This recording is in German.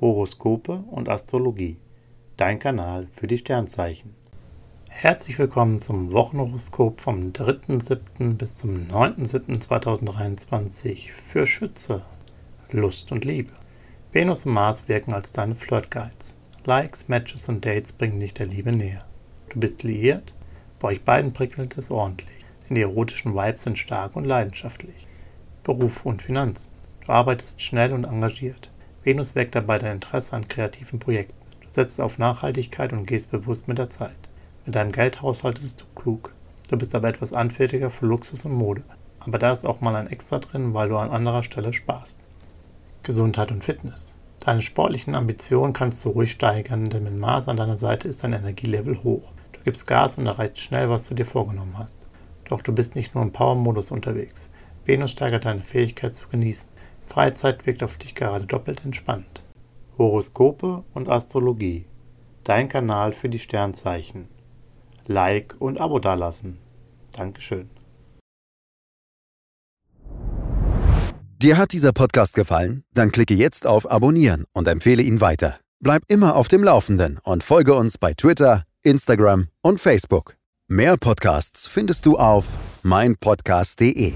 Horoskope und Astrologie. Dein Kanal für die Sternzeichen. Herzlich willkommen zum Wochenhoroskop vom 3.7. bis zum 9.7.2023 für Schütze, Lust und Liebe. Venus und Mars wirken als deine Flirtguides. Likes, Matches und Dates bringen dich der Liebe näher. Du bist liiert? Bei euch beiden prickelt es ordentlich, denn die erotischen Vibes sind stark und leidenschaftlich. Beruf und Finanzen. Du arbeitest schnell und engagiert. Venus weckt dabei dein Interesse an kreativen Projekten. Du setzt auf Nachhaltigkeit und gehst bewusst mit der Zeit. Mit deinem Geld haushaltest du klug. Du bist aber etwas anfälliger für Luxus und Mode. Aber da ist auch mal ein Extra drin, weil du an anderer Stelle sparst. Gesundheit und Fitness. Deine sportlichen Ambitionen kannst du ruhig steigern, denn mit Mars an deiner Seite ist dein Energielevel hoch. Du gibst Gas und erreichst schnell, was du dir vorgenommen hast. Doch du bist nicht nur im Power-Modus unterwegs. Venus steigert deine Fähigkeit zu genießen. Freizeit wirkt auf dich gerade doppelt entspannt. Horoskope und Astrologie. Dein Kanal für die Sternzeichen. Like und Abo dalassen. Dankeschön. Dir hat dieser Podcast gefallen? Dann klicke jetzt auf Abonnieren und empfehle ihn weiter. Bleib immer auf dem Laufenden und folge uns bei Twitter, Instagram und Facebook. Mehr Podcasts findest du auf meinpodcast.de.